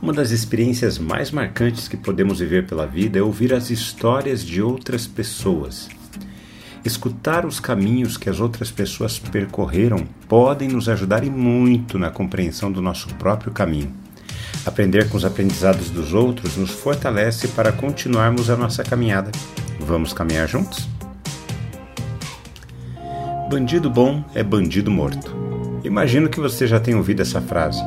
Uma das experiências mais marcantes que podemos viver pela vida é ouvir as histórias de outras pessoas. Escutar os caminhos que as outras pessoas percorreram podem nos ajudar e muito na compreensão do nosso próprio caminho. Aprender com os aprendizados dos outros nos fortalece para continuarmos a nossa caminhada. Vamos caminhar juntos? Bandido bom é bandido morto. Imagino que você já tenha ouvido essa frase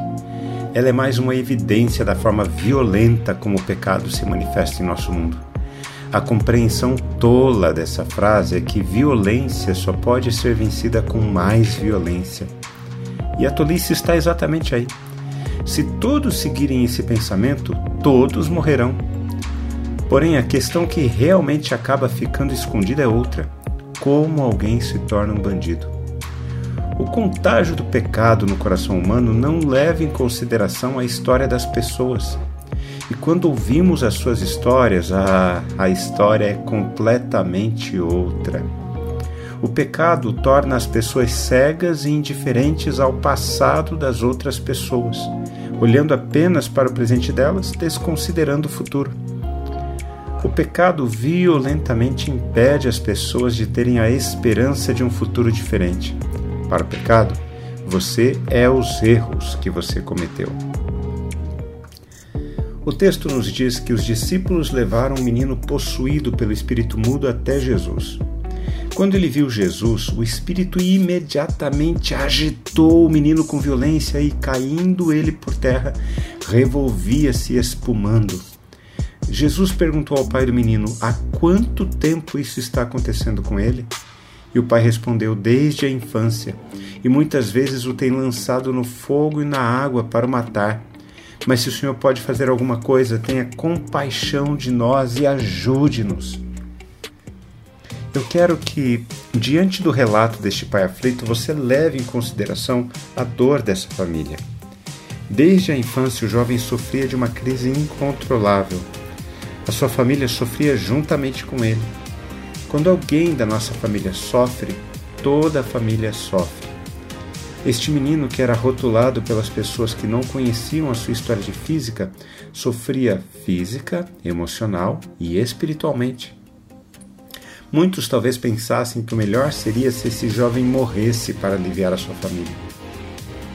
ela é mais uma evidência da forma violenta como o pecado se manifesta em nosso mundo. A compreensão tola dessa frase é que violência só pode ser vencida com mais violência. E a tolice está exatamente aí. Se todos seguirem esse pensamento, todos morrerão. Porém, a questão que realmente acaba ficando escondida é outra: como alguém se torna um bandido? O contágio do pecado no coração humano não leva em consideração a história das pessoas. E quando ouvimos as suas histórias, a, a história é completamente outra. O pecado torna as pessoas cegas e indiferentes ao passado das outras pessoas, olhando apenas para o presente delas, desconsiderando o futuro. O pecado violentamente impede as pessoas de terem a esperança de um futuro diferente para o pecado, você é os erros que você cometeu. O texto nos diz que os discípulos levaram um menino possuído pelo espírito mudo até Jesus. Quando ele viu Jesus, o espírito imediatamente agitou o menino com violência e, caindo ele por terra, revolvia-se espumando. Jesus perguntou ao pai do menino: Há quanto tempo isso está acontecendo com ele? E o pai respondeu: Desde a infância, e muitas vezes o tem lançado no fogo e na água para o matar. Mas se o Senhor pode fazer alguma coisa, tenha compaixão de nós e ajude-nos. Eu quero que, diante do relato deste pai aflito, você leve em consideração a dor dessa família. Desde a infância, o jovem sofria de uma crise incontrolável. A sua família sofria juntamente com ele. Quando alguém da nossa família sofre, toda a família sofre. Este menino, que era rotulado pelas pessoas que não conheciam a sua história de física, sofria física, emocional e espiritualmente. Muitos talvez pensassem que o melhor seria se esse jovem morresse para aliviar a sua família.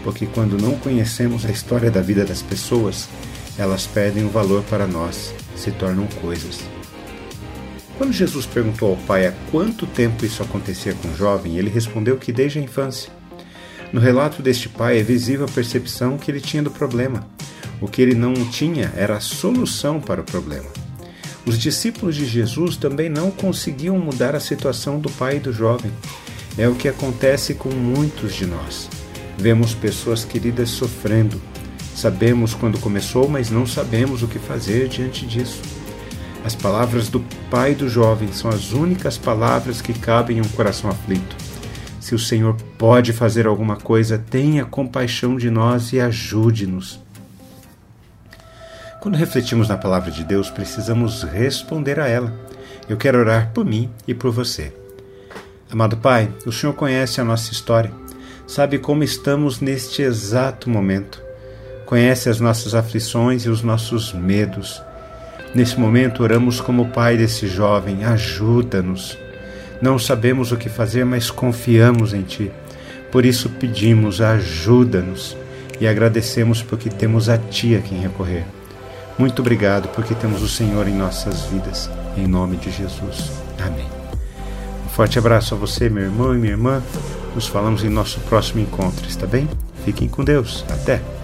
Porque quando não conhecemos a história da vida das pessoas, elas perdem o valor para nós, se tornam coisas. Quando Jesus perguntou ao pai há quanto tempo isso acontecia com o jovem, ele respondeu que desde a infância. No relato deste pai é visível a percepção que ele tinha do problema. O que ele não tinha era a solução para o problema. Os discípulos de Jesus também não conseguiam mudar a situação do pai e do jovem. É o que acontece com muitos de nós. Vemos pessoas queridas sofrendo. Sabemos quando começou, mas não sabemos o que fazer diante disso. As palavras do pai do jovem são as únicas palavras que cabem em um coração aflito. Se o Senhor pode fazer alguma coisa, tenha compaixão de nós e ajude-nos. Quando refletimos na palavra de Deus, precisamos responder a ela. Eu quero orar por mim e por você. Amado Pai, o Senhor conhece a nossa história, sabe como estamos neste exato momento, conhece as nossas aflições e os nossos medos Nesse momento, oramos como pai desse jovem: ajuda-nos. Não sabemos o que fazer, mas confiamos em Ti. Por isso pedimos: ajuda-nos e agradecemos porque temos a Ti a quem recorrer. Muito obrigado porque temos o Senhor em nossas vidas. Em nome de Jesus. Amém. Um forte abraço a você, meu irmão e minha irmã. Nos falamos em nosso próximo encontro, está bem? Fiquem com Deus. Até!